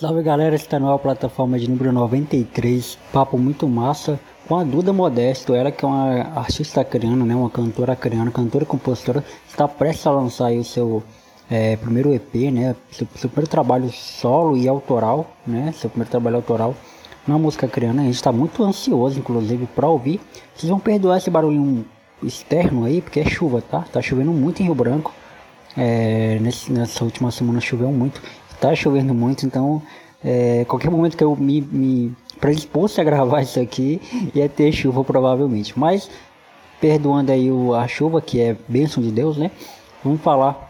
Salve galera, está nova plataforma de número 93, papo muito massa com a Duda Modesto, ela que é uma artista coreana, né, uma cantora coreana, cantora e compositora, está prestes a lançar o seu é, primeiro EP, né, seu, seu, primeiro trabalho solo e autoral, né, seu primeiro trabalho autoral na música coreana, a gente está muito ansioso inclusive para ouvir, vocês vão perdoar esse barulhinho externo aí, porque é chuva, tá, tá chovendo muito em Rio Branco, é, nesse, nessa última semana choveu muito, tá chovendo muito, então é, qualquer momento que eu me, me predisposto a gravar isso aqui ia ter chuva provavelmente. Mas perdoando aí o, a chuva, que é bênção de Deus, né? Vamos falar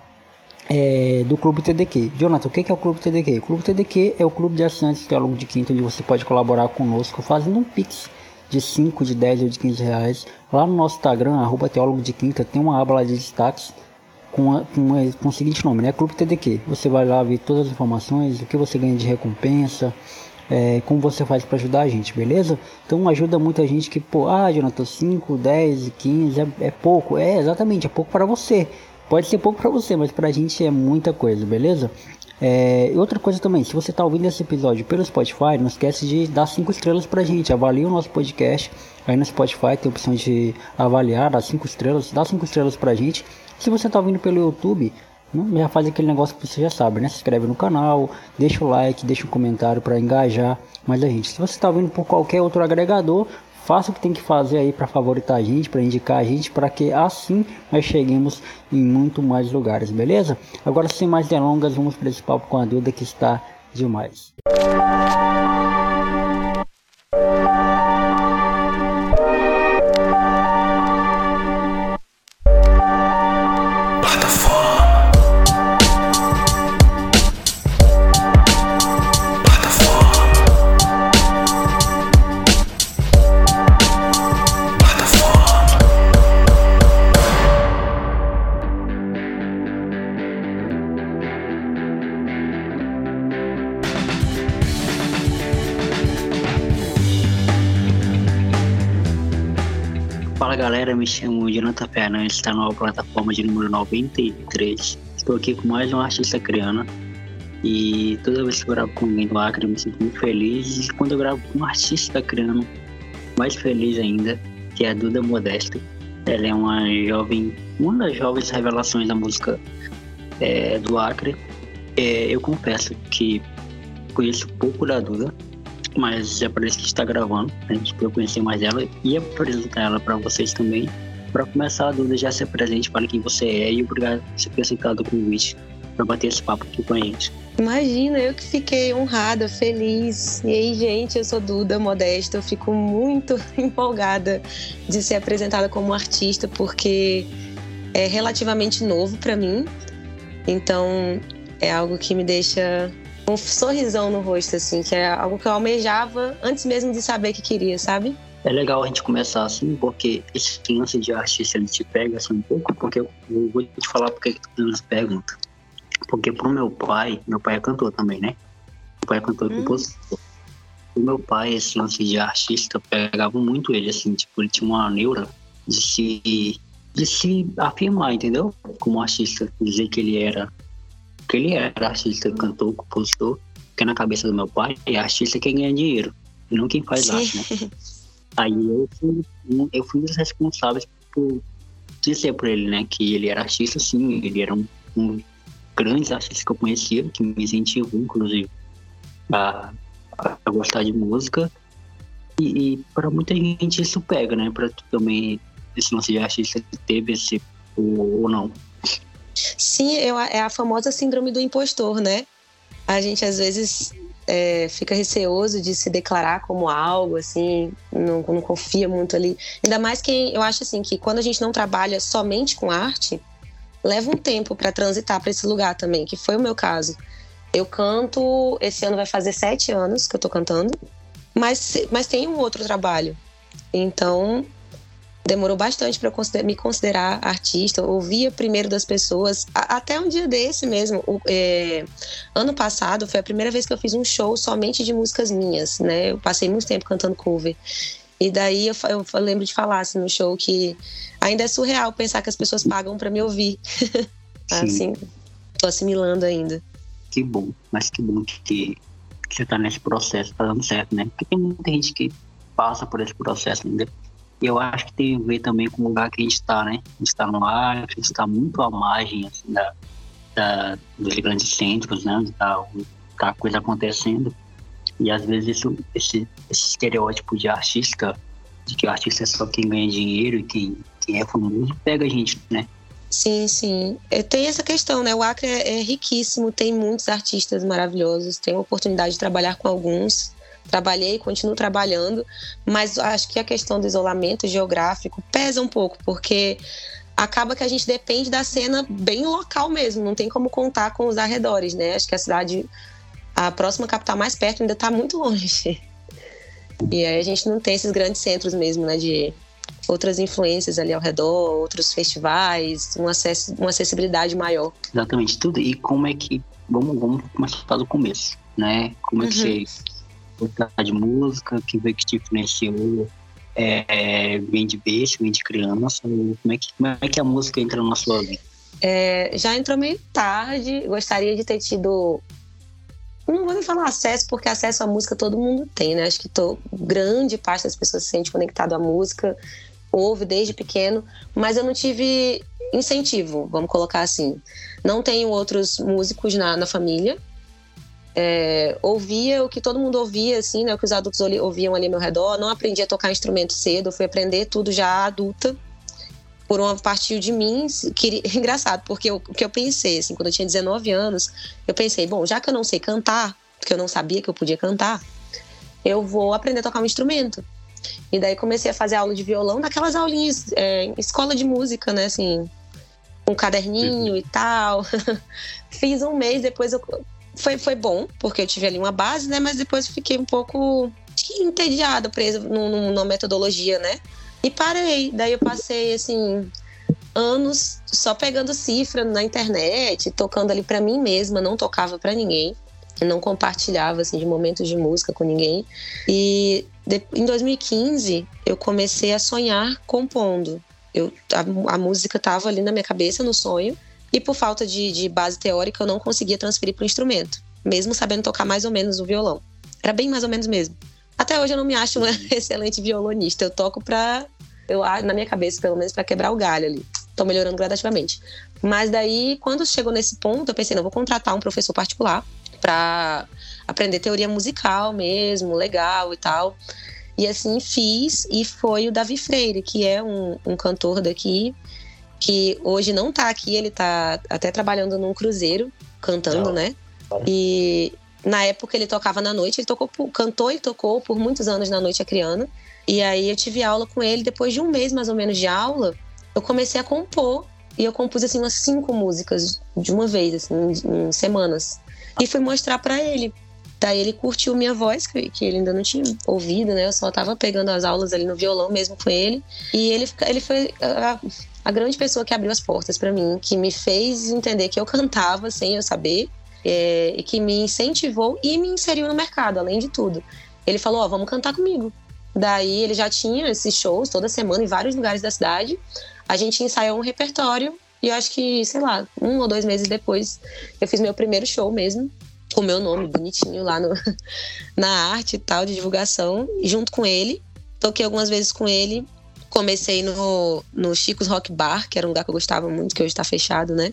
é, do Clube TDQ. Jonathan, o que é o Clube TDQ? O Clube TDQ é o clube de assinantes Teólogo de Quinta, onde você pode colaborar conosco fazendo um pix de 5, de 10 ou de 15 reais. Lá no nosso Instagram, arroba Teólogo de Quinta, tem uma aba lá de destaques com, a, com, a, com o seguinte nome, né? Clube TDQ. Você vai lá ver todas as informações, o que você ganha de recompensa, é, como você faz para ajudar a gente, beleza? Então ajuda muita gente que, pô, ah, Jonathan, 5, 10, 15 é, é pouco. É, exatamente, é pouco para você. Pode ser pouco para você, mas pra gente é muita coisa, beleza? É, outra coisa também, se você está ouvindo esse episódio pelo Spotify, não esquece de dar 5 estrelas pra gente. Avalie o nosso podcast. Aí no Spotify tem a opção de avaliar, dar 5 estrelas, dá 5 estrelas pra gente. Se você está ouvindo pelo YouTube, né, já faz aquele negócio que você já sabe, né? Se inscreve no canal, deixa o like, deixa um comentário para engajar mais a gente. Se você está ouvindo por qualquer outro agregador, faça o que tem que fazer aí para favoritar a gente, para indicar a gente, para que assim nós cheguemos em muito mais lugares, beleza? Agora sem mais delongas, vamos para esse papo com a Duda que está demais. Chamo Jonathan Fernandes, está na plataforma de número 93. Estou aqui com mais um artista criana e toda vez que eu gravo com alguém do Acre eu me sinto muito feliz e quando eu gravo com um artista criano, mais feliz ainda, que é a Duda Modesto. Ela é uma jovem, uma das jovens revelações da música é, do Acre. É, eu confesso que conheço pouco da Duda, mas é por isso que está gravando, a gente eu conhecer mais ela e apresentar ela para vocês também. Para começar, a Duda já se apresente para quem você é e obrigado por ter aceitado o convite para bater esse papo aqui com a gente. Imagina, eu que fiquei honrada, feliz. E aí, gente, eu sou Duda Modesta, eu fico muito empolgada de ser apresentada como artista, porque é relativamente novo para mim. Então, é algo que me deixa um sorrisão no rosto, assim, que é algo que eu almejava antes mesmo de saber que queria, sabe? É legal a gente começar assim, porque esse lance de artista ele te pega assim um pouco, porque eu, vou te falar porque que tu essa pergunta. Porque pro meu pai, meu pai é cantor também, né? Meu pai é cantor e hum. compositor. O meu pai, esse lance de artista, pegava muito ele, assim, tipo, ele tinha uma neura de se, de se afirmar, entendeu? Como artista, dizer que ele era porque ele era artista, cantor, compositor, porque na cabeça do meu pai é artista quem ganha dinheiro, e não quem faz Sim. arte, né? Aí eu fui, eu fui um dos responsáveis por dizer para ele, né, que ele era artista, sim, ele era um, um grandes artistas que eu conhecia, que me incentivou, inclusive, a, a gostar de música. E, e para muita gente isso pega, né? Para tu também, esse lance de artista teve esse ou, ou não. Sim, eu, é a famosa síndrome do impostor, né? A gente às vezes é, fica receoso de se declarar como algo, assim, não, não confia muito ali. Ainda mais que eu acho assim que quando a gente não trabalha somente com arte, leva um tempo para transitar para esse lugar também, que foi o meu caso. Eu canto, esse ano vai fazer sete anos que eu tô cantando, mas, mas tem um outro trabalho. Então, demorou bastante para me considerar artista. ouvia primeiro das pessoas, até um dia desse mesmo. O, é, ano passado foi a primeira vez que eu fiz um show somente de músicas minhas, né? Eu passei muito tempo cantando cover. E daí eu, eu, eu lembro de falar assim, no show que ainda é surreal pensar que as pessoas pagam para me ouvir. assim, tô assimilando ainda. Que bom, mas que bom que que você tá nesse processo, tá dando certo, né? Porque tem muita gente que passa por esse processo ainda. E eu acho que tem a ver também com o lugar que a gente está, né? A gente está no ar, a gente está muito à margem assim, da, da, dos grandes centros, né? Tá, tá a coisa acontecendo. E às vezes isso, esse, esse estereótipo de artista, de que o artista é só quem ganha dinheiro e quem, quem é famoso, pega a gente, né? Sim, sim. É, tem essa questão, né? O Acre é, é riquíssimo, tem muitos artistas maravilhosos, tenho a oportunidade de trabalhar com alguns. Trabalhei, continuo trabalhando, mas acho que a questão do isolamento geográfico pesa um pouco, porque acaba que a gente depende da cena bem local mesmo, não tem como contar com os arredores, né? Acho que a cidade, a próxima capital mais perto ainda está muito longe. E aí a gente não tem esses grandes centros mesmo, né? De outras influências ali ao redor, outros festivais, um acesso, uma acessibilidade maior. Exatamente, tudo. E como é que. Vamos, vamos começar do começo, né? Como é que uhum. você gostar de música, que veio que te influenciou? É, vem de beijo, vem de criança? Como é, que, como é que a música entra na sua vida? É, já entrou meio tarde, gostaria de ter tido não vou nem falar acesso, porque acesso à música todo mundo tem, né? Acho que tô, grande parte das pessoas se sente conectado à música ouve desde pequeno, mas eu não tive incentivo, vamos colocar assim. Não tenho outros músicos na, na família. É, ouvia o que todo mundo ouvia, assim, né? O que os adultos ouviam ali ao meu redor. Não aprendi a tocar instrumento cedo, fui aprender tudo já adulta. Por uma partir de mim, que, engraçado, porque o que eu pensei, assim, quando eu tinha 19 anos, eu pensei, bom, já que eu não sei cantar, porque eu não sabia que eu podia cantar, eu vou aprender a tocar um instrumento. E daí comecei a fazer aula de violão, naquelas aulinhas, é, escola de música, né, assim, um caderninho uhum. e tal. Fiz um mês, depois eu... Foi, foi bom, porque eu tive ali uma base, né, mas depois fiquei um pouco entediada, presa numa metodologia, né. E parei. Daí eu passei, assim, anos só pegando cifra na internet, tocando ali para mim mesma, não tocava para ninguém. Eu não compartilhava assim de momentos de música com ninguém. E de, em 2015, eu comecei a sonhar compondo. Eu, a, a música estava ali na minha cabeça, no sonho, e por falta de, de base teórica, eu não conseguia transferir para o instrumento, mesmo sabendo tocar mais ou menos o violão. Era bem mais ou menos mesmo. Até hoje eu não me acho uma excelente violonista. Eu toco para, eu na minha cabeça pelo menos, para quebrar o galho ali. Estou melhorando gradativamente. Mas daí, quando chegou nesse ponto, eu pensei, não, vou contratar um professor particular para aprender teoria musical mesmo, legal e tal. E assim fiz, e foi o Davi Freire, que é um, um cantor daqui, que hoje não tá aqui, ele tá até trabalhando num cruzeiro, cantando, não. né? E na época ele tocava na noite, ele tocou, cantou e tocou por muitos anos na noite acriana. E aí eu tive aula com ele, depois de um mês mais ou menos de aula, eu comecei a compor. E eu compus assim umas cinco músicas de uma vez, assim, em, em semanas. E fui mostrar para ele. Daí ele curtiu minha voz, que, que ele ainda não tinha ouvido, né? Eu só tava pegando as aulas ali no violão mesmo com ele. E ele, ele foi a, grande pessoa que abriu as portas para mim, que me fez entender que eu cantava sem eu saber, é, e que me incentivou e me inseriu no mercado, além de tudo. Ele falou: Ó, oh, vamos cantar comigo. Daí ele já tinha esses shows toda semana em vários lugares da cidade. A gente ensaiou um repertório e eu acho que, sei lá, um ou dois meses depois, eu fiz meu primeiro show mesmo, com meu nome bonitinho lá no, na arte e tal, de divulgação, junto com ele. Toquei algumas vezes com ele. Comecei no, no Chico's Rock Bar, que era um lugar que eu gostava muito, que hoje está fechado, né?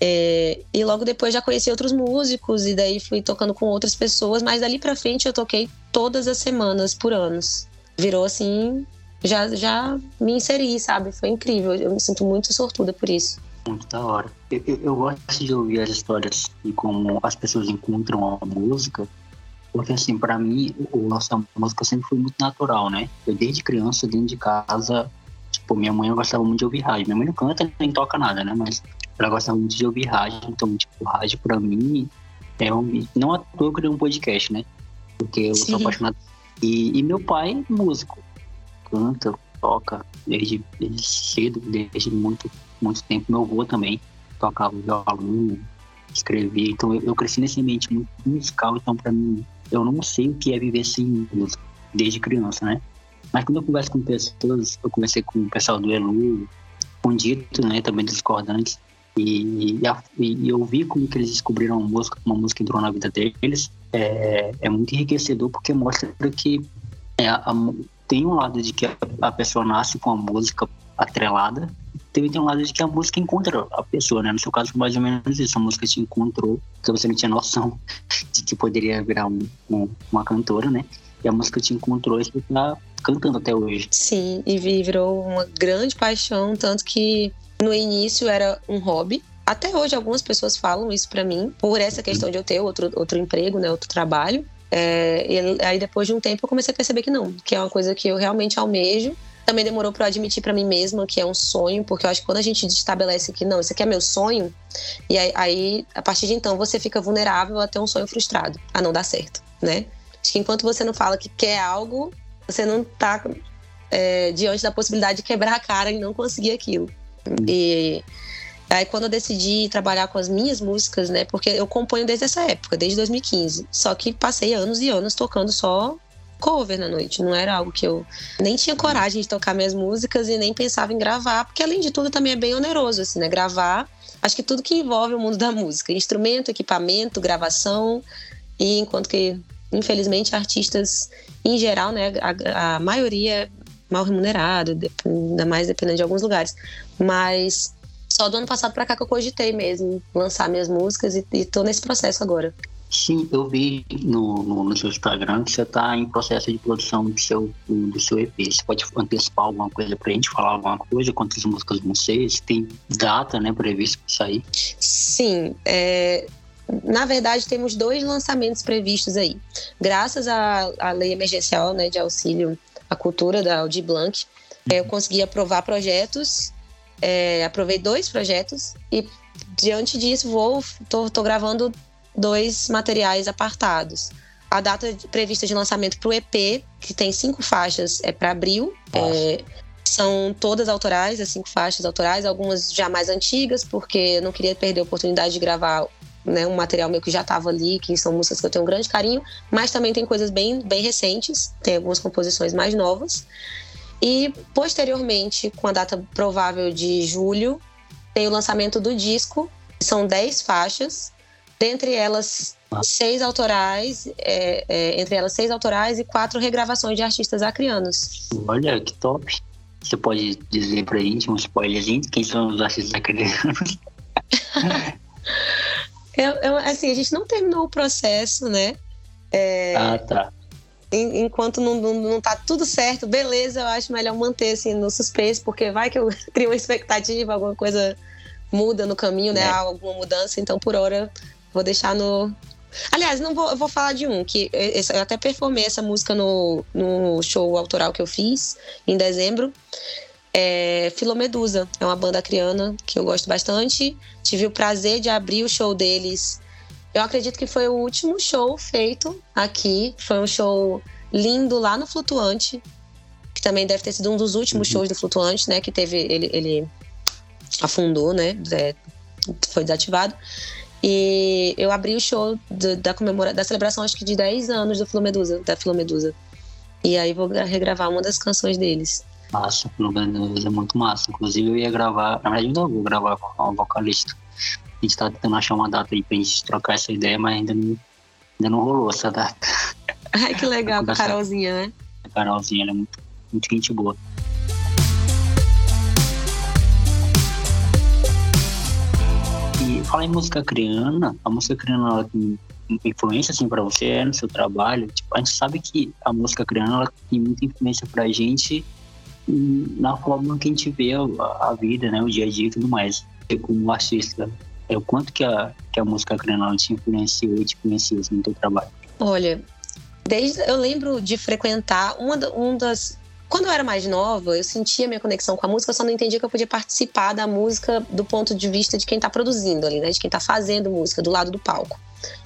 É, e logo depois já conheci outros músicos e daí fui tocando com outras pessoas, mas dali pra frente eu toquei todas as semanas por anos. Virou assim, já, já me inseri, sabe? Foi incrível. Eu me sinto muito sortuda por isso muito da hora. Eu, eu, eu, gosto de ouvir as histórias e como as pessoas encontram a música, porque assim, para mim, o nossa música sempre foi muito natural, né? Eu desde criança, dentro de casa, tipo, minha mãe gostava muito de ouvir rádio. Minha mãe não canta nem toca nada, né? Mas ela gostava muito de ouvir rádio, então, tipo, rádio para mim é um... Não à toa eu criei um podcast, né? Porque eu Sim. sou apaixonado. E, e meu pai, músico, canta, toca desde, desde cedo, desde muito muito tempo. Meu avô também tocava violão, escrevia. Então eu, eu cresci nesse ambiente muito musical. Então, para mim, eu não sei o que é viver sem música desde criança, né? Mas quando eu converso com pessoas, eu conversei com o pessoal do Elu, com o Dito, né, também discordantes, e, e, e, eu vi como que eles descobriram a música, como a música entrou na vida deles, é, é muito enriquecedor porque mostra que é, a, tem um lado de que a, a pessoa nasce com a música atrelada, também tem um lado de que a música encontra a pessoa, né? No seu caso, mais ou menos isso. A música te encontrou, porque você não tinha noção de que poderia virar um, um, uma cantora, né? E a música te encontrou e você tá cantando até hoje. Sim, e virou uma grande paixão, tanto que no início era um hobby. Até hoje algumas pessoas falam isso para mim, por essa questão de eu ter outro, outro emprego, né, outro trabalho. É, e aí depois de um tempo eu comecei a perceber que não, que é uma coisa que eu realmente almejo. Também demorou para eu admitir para mim mesma que é um sonho, porque eu acho que quando a gente estabelece que não, isso aqui é meu sonho, e aí, aí a partir de então você fica vulnerável a ter um sonho frustrado, a não dar certo, né? Acho que enquanto você não fala que quer algo, você não tá é, diante da possibilidade de quebrar a cara e não conseguir aquilo. E aí quando eu decidi trabalhar com as minhas músicas, né? Porque eu componho desde essa época, desde 2015. Só que passei anos e anos tocando só cover na noite. Não era algo que eu nem tinha coragem de tocar minhas músicas e nem pensava em gravar, porque além de tudo também é bem oneroso, assim, né? Gravar, acho que tudo que envolve o mundo da música, instrumento, equipamento, gravação, e enquanto que infelizmente, artistas em geral, né, a, a maioria é mal remunerado, ainda mais dependendo de alguns lugares. Mas só do ano passado para cá que eu cogitei mesmo lançar minhas músicas e, e tô nesse processo agora. Sim, eu vi no, no, no seu Instagram que você está em processo de produção do seu, do, seu EP. Você pode antecipar alguma coisa para a gente, falar alguma coisa? Quantas músicas vão ser? Se tem data né, prevista para sair? Sim, é, na verdade, temos dois lançamentos previstos aí. Graças à, à lei emergencial né, de auxílio à cultura da Audi Blanc, eu consegui aprovar projetos, é, aprovei dois projetos e diante disso vou tô, tô gravando dois materiais apartados. A data prevista de lançamento para o EP, que tem cinco faixas, é para abril. É, são todas autorais, as cinco faixas autorais, algumas já mais antigas, porque eu não queria perder a oportunidade de gravar né, um material meu que já estava ali, que são músicas que eu tenho um grande carinho, mas também tem coisas bem, bem recentes, tem algumas composições mais novas. E posteriormente, com a data provável de julho, tem o lançamento do disco, são 10 faixas, dentre elas seis autorais, é, é, entre elas seis autorais e quatro regravações de artistas acrianos. Olha, que top! Você pode dizer pra gente um spoilerzinho quem são os artistas acrianos? Eu, eu, assim, a gente não terminou o processo, né? É, ah, tá. enquanto não, não, não tá tudo certo, beleza, eu acho melhor manter assim no suspense, porque vai que eu crio uma expectativa, alguma coisa muda no caminho, né? É. Há alguma mudança, então por hora vou deixar no. Aliás, não vou, eu vou falar de um, que eu até performei essa música no, no show autoral que eu fiz em dezembro é Filomedusa. É uma banda criana que eu gosto bastante. Tive o prazer de abrir o show deles. Eu acredito que foi o último show feito aqui. Foi um show lindo lá no Flutuante, que também deve ter sido um dos últimos uhum. shows do Flutuante, né? Que teve ele, ele afundou, né? É, foi desativado. E eu abri o show da comemora da celebração, acho que de 10 anos do Filomedusa, da Filomedusa. E aí vou regravar uma das canções deles. Massa, pelo menos é muito massa. Inclusive eu ia gravar, na verdade ainda vou gravar com a vocalista. A gente tá tentando achar uma data aí pra gente trocar essa ideia, mas ainda não, ainda não rolou essa data. Ai, que legal, com a Carolzinha, né? A Carolzinha, ela é muito, muito gente boa. Fala em música criana, a música criana ela tem influência assim para você no seu trabalho? Tipo, a gente sabe que a música criana ela tem muita influência pra gente na forma que a gente vê a, a, vida, né, o dia a dia e tudo mais. Eu, como artista, é o quanto que a, que a música criança te influenciou e te influencia assim, no teu trabalho? Olha, desde eu lembro de frequentar uma um das quando eu era mais nova, eu sentia minha conexão com a música, eu só não entendia que eu podia participar da música do ponto de vista de quem está produzindo ali, né? De quem está fazendo música, do lado do palco.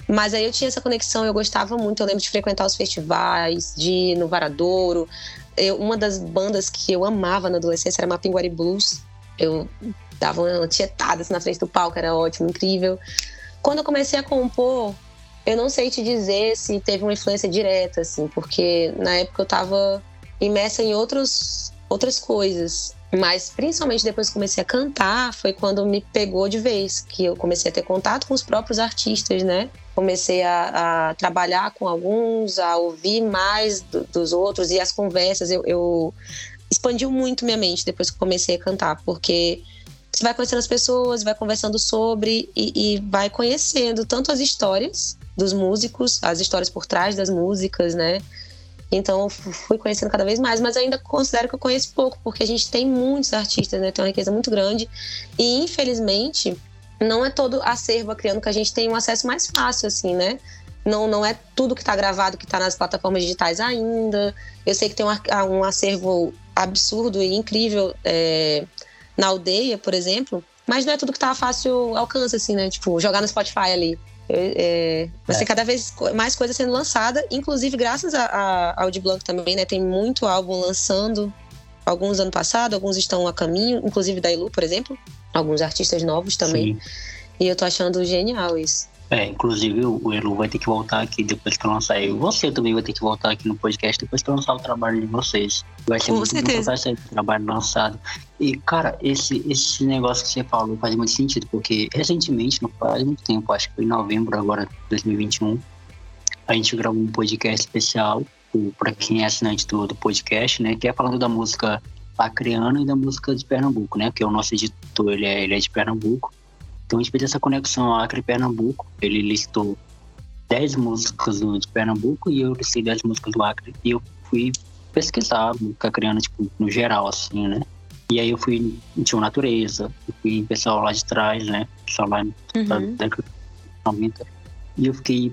Mas aí eu tinha essa conexão, eu gostava muito, eu lembro de frequentar os festivais, de ir no Varadouro, eu, uma das bandas que eu amava na adolescência era Mapinguari Blues. Eu dava uma tietada assim, na frente do palco, era ótimo, incrível. Quando eu comecei a compor, eu não sei te dizer se teve uma influência direta, assim, porque na época eu tava imersa em outros, outras coisas. Mas principalmente depois que comecei a cantar, foi quando me pegou de vez, que eu comecei a ter contato com os próprios artistas, né? Comecei a, a trabalhar com alguns, a ouvir mais do, dos outros e as conversas. Eu, eu expandiu muito minha mente depois que comecei a cantar, porque você vai conhecendo as pessoas, vai conversando sobre e, e vai conhecendo tanto as histórias dos músicos, as histórias por trás das músicas, né? Então fui conhecendo cada vez mais, mas ainda considero que eu conheço pouco, porque a gente tem muitos artistas, né? Tem uma riqueza muito grande. E infelizmente, não é todo acervo criando que a gente tem um acesso mais fácil, assim, né? Não, não é tudo que está gravado que está nas plataformas digitais ainda. Eu sei que tem um, um acervo absurdo e incrível é, na aldeia, por exemplo, mas não é tudo que tá fácil alcance, assim, né? Tipo, jogar no Spotify ali. É, vai ser é. cada vez mais coisa sendo lançada, inclusive graças a, a, ao de Blanc também, né? Tem muito álbum lançando, alguns ano passado, alguns estão a caminho, inclusive da Ilu, por exemplo, alguns artistas novos também. Sim. E eu tô achando genial isso. É, inclusive o Elu vai ter que voltar aqui depois que eu lançar. E você também vai ter que voltar aqui no podcast depois que eu lançar o trabalho de vocês. Vai ser Com muito certeza. o trabalho lançado. E, cara, esse, esse negócio que você falou faz muito sentido, porque recentemente, não faz muito tempo, acho que foi em novembro agora, 2021, a gente gravou um podcast especial para quem é assinante do, do podcast, né? Que é falando da música acriana e da música de Pernambuco, né? Porque o nosso editor, ele é, ele é de Pernambuco. Então a gente fez essa conexão Acre e Pernambuco. Ele listou 10 músicas do, de Pernambuco e eu listei 10 músicas do Acre. E eu fui pesquisar música criando, tipo, no geral, assim, né? E aí eu fui em Natureza, eu fui em pessoal lá de trás, né? Pessoal lá uhum. da década de 90. E eu fiquei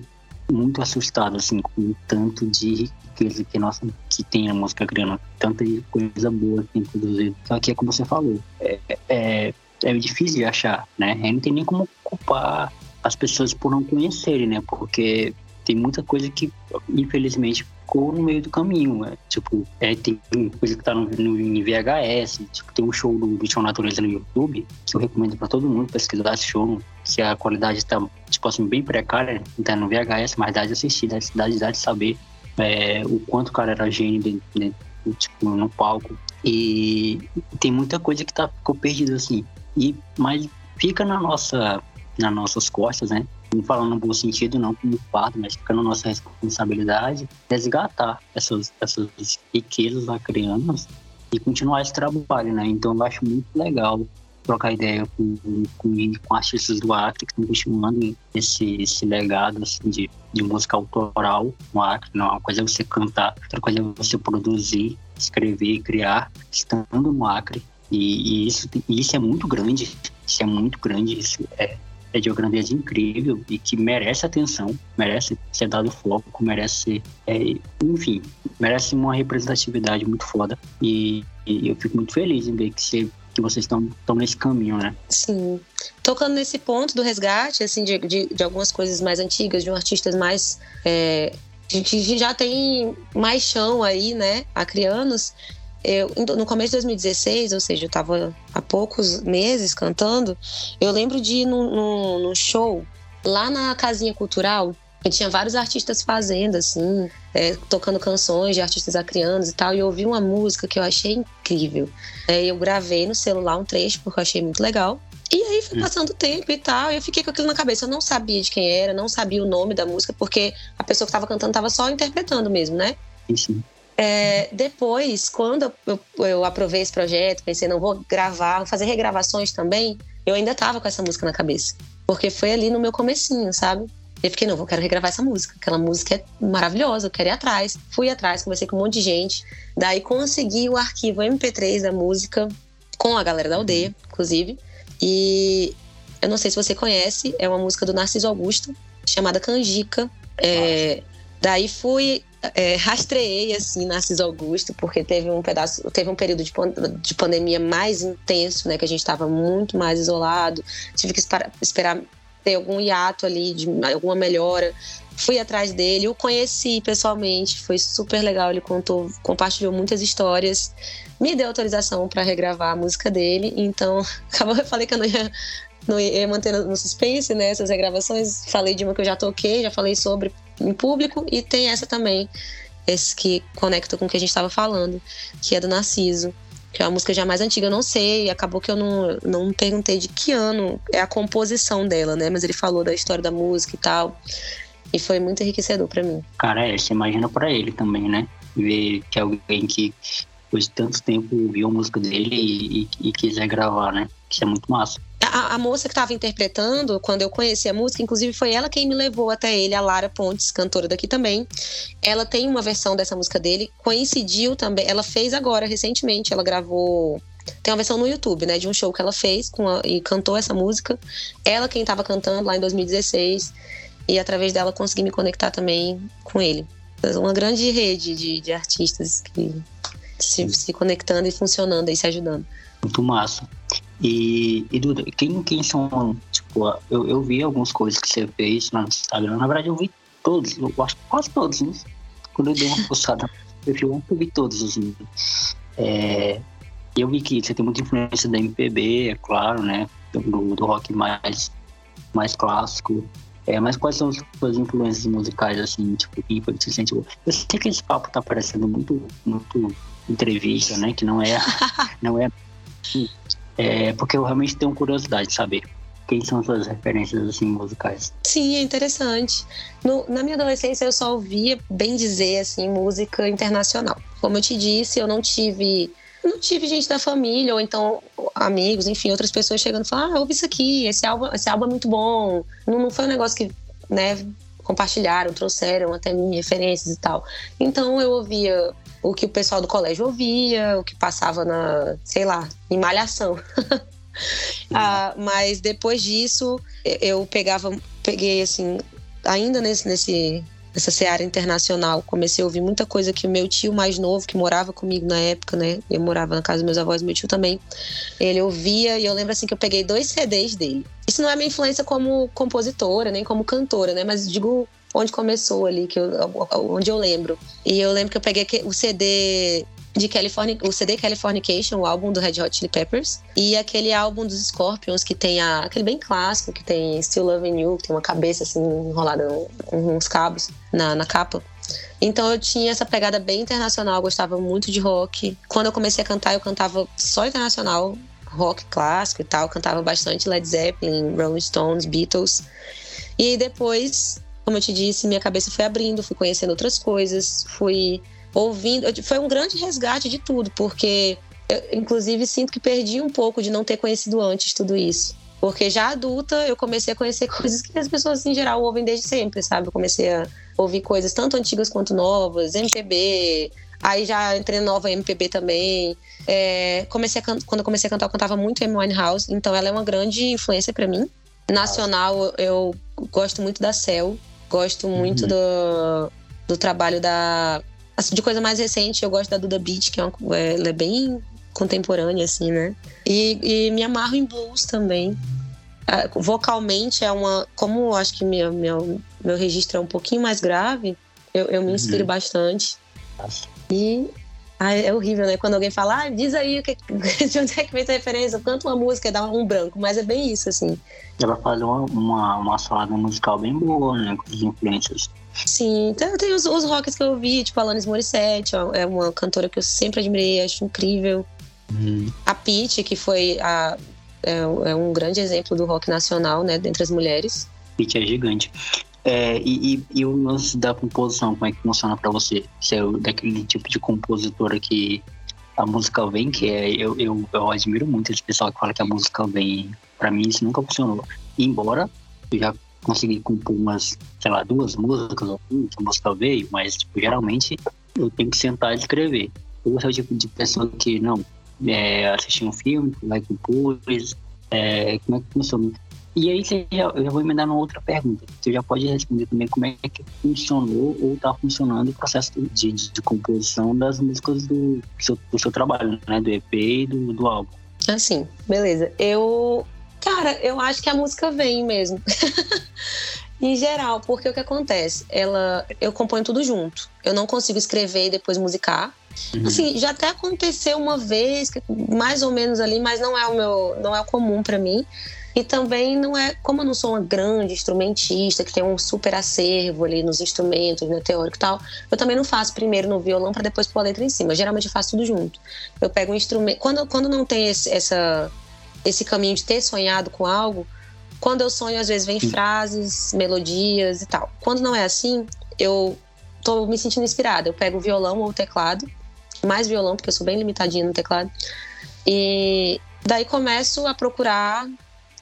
muito assustado, assim, com o tanto de riqueza que, nossa, que tem a música criando, tanta coisa boa que tem produzido. Só que é como você falou, é, é é difícil de achar, né? Não tem nem como culpar as pessoas por não conhecerem, né? Porque tem muita coisa que, infelizmente, ficou no meio do caminho. Né? Tipo, é, tem coisa que tá no, no em VHS, tipo, tem um show do, Show Natureza no YouTube, que eu recomendo para todo mundo pesquisar esse show, que a qualidade tá, tipo assim, bem precária, tá no VHS, mas dá de assistir, dá, dá, dá de saber é, o quanto o cara era gênio dentro, tipo, no palco. E tem muita coisa que tá, ficou perdida, assim. E, mas fica na nossa, nas nossas costas, né? Não falando no bom sentido, não como fardo, mas fica na nossa responsabilidade resgatar essas, essas riquezas acrianas e continuar esse trabalho, né? Então eu acho muito legal trocar ideia com, com, com artistas do Acre que estão continuando esse, esse legado assim, de, de música autoral no Acre. Não, uma coisa é você cantar, outra coisa é você produzir, escrever, criar, estando no Acre. E, e isso, isso é muito grande, isso é muito grande, isso é, é de uma grandeza incrível e que merece atenção, merece ser dado foco, merece, é, enfim, merece uma representatividade muito foda. E, e, eu fico muito feliz em ver que, você, que vocês estão nesse caminho, né? Sim. Tocando nesse ponto do resgate, assim, de, de, de algumas coisas mais antigas, de um artistas mais. É, a gente já tem mais chão aí, né, acrianos, eu, no começo de 2016, ou seja, eu estava há poucos meses cantando, eu lembro de ir num, num, num show lá na Casinha Cultural, e tinha vários artistas fazendo, assim, é, tocando canções de artistas acrianos e tal. E eu ouvi uma música que eu achei incrível. É, eu gravei no celular um trecho, porque eu achei muito legal. E aí foi hum. passando o tempo e tal, e eu fiquei com aquilo na cabeça. Eu não sabia de quem era, não sabia o nome da música, porque a pessoa que estava cantando estava só interpretando mesmo, né? Sim. É, depois, quando eu, eu, aprovei esse projeto, pensei, não vou gravar, vou fazer regravações também, eu ainda tava com essa música na cabeça. Porque foi ali no meu comecinho, sabe? Eu fiquei, não, eu quero regravar essa música. Aquela música é maravilhosa, eu quero ir atrás. Fui atrás, conversei com um monte de gente. Daí consegui o arquivo MP3 da música com a galera da aldeia, inclusive. E eu não sei se você conhece, é uma música do Narciso Augusto, chamada Canjica. É, daí fui é, rastreei assim Narciso Augusto porque teve um pedaço teve um período de, de pandemia mais intenso né que a gente estava muito mais isolado tive que esperar, esperar ter algum hiato ali de alguma melhora fui atrás dele o conheci pessoalmente foi super legal ele contou compartilhou muitas histórias me deu autorização para regravar a música dele então acabou eu falei que eu não ia não ia manter no suspense, né? Essas regravações. Falei de uma que eu já toquei, já falei sobre em público, e tem essa também, esse que conecta com o que a gente estava falando, que é do Narciso. que é uma música já mais antiga, eu não sei, acabou que eu não, não perguntei de que ano é a composição dela, né? Mas ele falou da história da música e tal. E foi muito enriquecedor para mim. Cara, é, você imagina para ele também, né? Ver que alguém que depois de tanto tempo viu a música dele e, e, e quiser gravar, né? Isso é muito massa. A, a moça que estava interpretando, quando eu conheci a música, inclusive foi ela quem me levou até ele, a Lara Pontes, cantora daqui também. Ela tem uma versão dessa música dele, coincidiu também, ela fez agora, recentemente, ela gravou tem uma versão no YouTube, né, de um show que ela fez a, e cantou essa música. Ela quem estava cantando lá em 2016 e através dela consegui me conectar também com ele. Uma grande rede de, de artistas que se, se conectando e funcionando e se ajudando. Muito massa. E, e Duda, quem, quem são, tipo, eu, eu vi algumas coisas que você fez no Instagram, na verdade eu vi todos, eu acho quase todos, né? Quando eu dei uma postada no perfil, eu vi todos, assim. É, eu vi que você tem muita influência da MPB, é claro, né? Do, do rock mais, mais clássico. É, mas quais são as suas influências musicais, assim, tipo, que você sente? Eu sei que esse papo tá parecendo muito, muito entrevista, né? Que não é, não é, é, porque eu realmente tenho curiosidade de saber quem são suas referências assim musicais. Sim, é interessante. No, na minha adolescência eu só ouvia, bem dizer assim, música internacional. Como eu te disse, eu não tive não tive gente da família, ou então amigos, enfim, outras pessoas chegando e falando, ah, ouve isso aqui, esse álbum, esse álbum é muito bom. Não, não foi um negócio que, né, compartilharam, trouxeram até mim referências e tal. Então eu ouvia o que o pessoal do colégio ouvia, o que passava na, sei lá, em malhação. ah, mas depois disso, eu pegava, peguei assim, ainda nesse, nesse nessa seara internacional. Comecei a ouvir muita coisa que o meu tio mais novo, que morava comigo na época, né? Eu morava na casa dos meus avós, meu tio também. Ele ouvia e eu lembro assim que eu peguei dois CDs dele. Isso não é minha influência como compositora, nem como cantora, né? Mas digo onde começou ali, que eu, onde eu lembro. E eu lembro que eu peguei o CD de California, o CD Californication, o álbum do Red Hot Chili Peppers, e aquele álbum dos Scorpions que tem a, aquele bem clássico que tem Still Loving You, que tem uma cabeça assim enrolada com uns cabos na, na capa. Então eu tinha essa pegada bem internacional, gostava muito de rock. Quando eu comecei a cantar, eu cantava só internacional, rock clássico e tal, cantava bastante Led Zeppelin, Rolling Stones, Beatles. E depois, como eu te disse, minha cabeça foi abrindo, fui conhecendo outras coisas, fui ouvindo. Foi um grande resgate de tudo, porque eu, inclusive, sinto que perdi um pouco de não ter conhecido antes tudo isso. Porque já adulta, eu comecei a conhecer coisas que as pessoas em geral ouvem desde sempre, sabe? Eu comecei a ouvir coisas tanto antigas quanto novas, MPB, aí já entrei nova MPB também. É, comecei quando eu comecei a cantar, eu cantava muito Amy Winehouse, então ela é uma grande influência para mim. Nacional, eu gosto muito da Cell, gosto muito uhum. do, do trabalho da Assim, de coisa mais recente, eu gosto da Duda Beat, que é, uma, é, ela é bem contemporânea, assim, né? E, e me amarro em blues também. vocalmente é uma. Como eu acho que meu, meu, meu registro é um pouquinho mais grave, eu, eu me inspiro uhum. bastante. E é horrível, né? Quando alguém fala, ah, diz aí que, de onde é que vem essa referência, eu canto uma música e dá um branco, mas é bem isso, assim. Ela faz uma, uma, uma salada musical bem boa, né? Com as influências Sim, então, tem os, os rocks que eu ouvi, tipo Alanis Morissette, é uma cantora que eu sempre admirei, acho incrível. Hum. A Pete, que foi a, é, é, um grande exemplo do rock nacional, né, dentre as mulheres. Pete é gigante. É, e, e, e, o lance da composição, como é que funciona para você? Você é daquele tipo de compositora que a música vem, que é. Eu, eu, eu admiro muito esse pessoal que fala que a música vem. Para mim, isso nunca funcionou. Embora eu já consegui compor umas, sei lá, duas músicas uma, música veio, mas, tipo, geralmente eu tenho que sentar e escrever. Eu sou o tipo de pessoa que, não, é, assistir um filme, vai compôs, é, como é que funciona? E aí já, eu já vou emendar numa outra pergunta. Você já pode responder também como é que funcionou ou está funcionando o processo de, de, de, composição das músicas do seu, do seu trabalho, né? Do EP e do, do álbum. Assim, beleza. Eu Cara, eu acho que a música vem mesmo. em geral, porque o que acontece? Ela, eu componho tudo junto. Eu não consigo escrever e depois musicar. Uhum. Assim, já até aconteceu uma vez, mais ou menos ali, mas não é o meu, não é o comum para mim. E também não é, como eu não sou uma grande instrumentista, que tem um super acervo ali nos instrumentos, né, teórico e tal, eu também não faço primeiro no violão para depois pôr a letra em cima. Geralmente eu faço tudo junto. Eu pego um instrumento. Quando, quando não tem esse, essa, esse caminho de ter sonhado com algo, quando eu sonho, às vezes vem frases, melodias e tal. Quando não é assim, eu tô me sentindo inspirada. Eu pego o violão ou o teclado, mais violão, porque eu sou bem limitadinha no teclado. E daí começo a procurar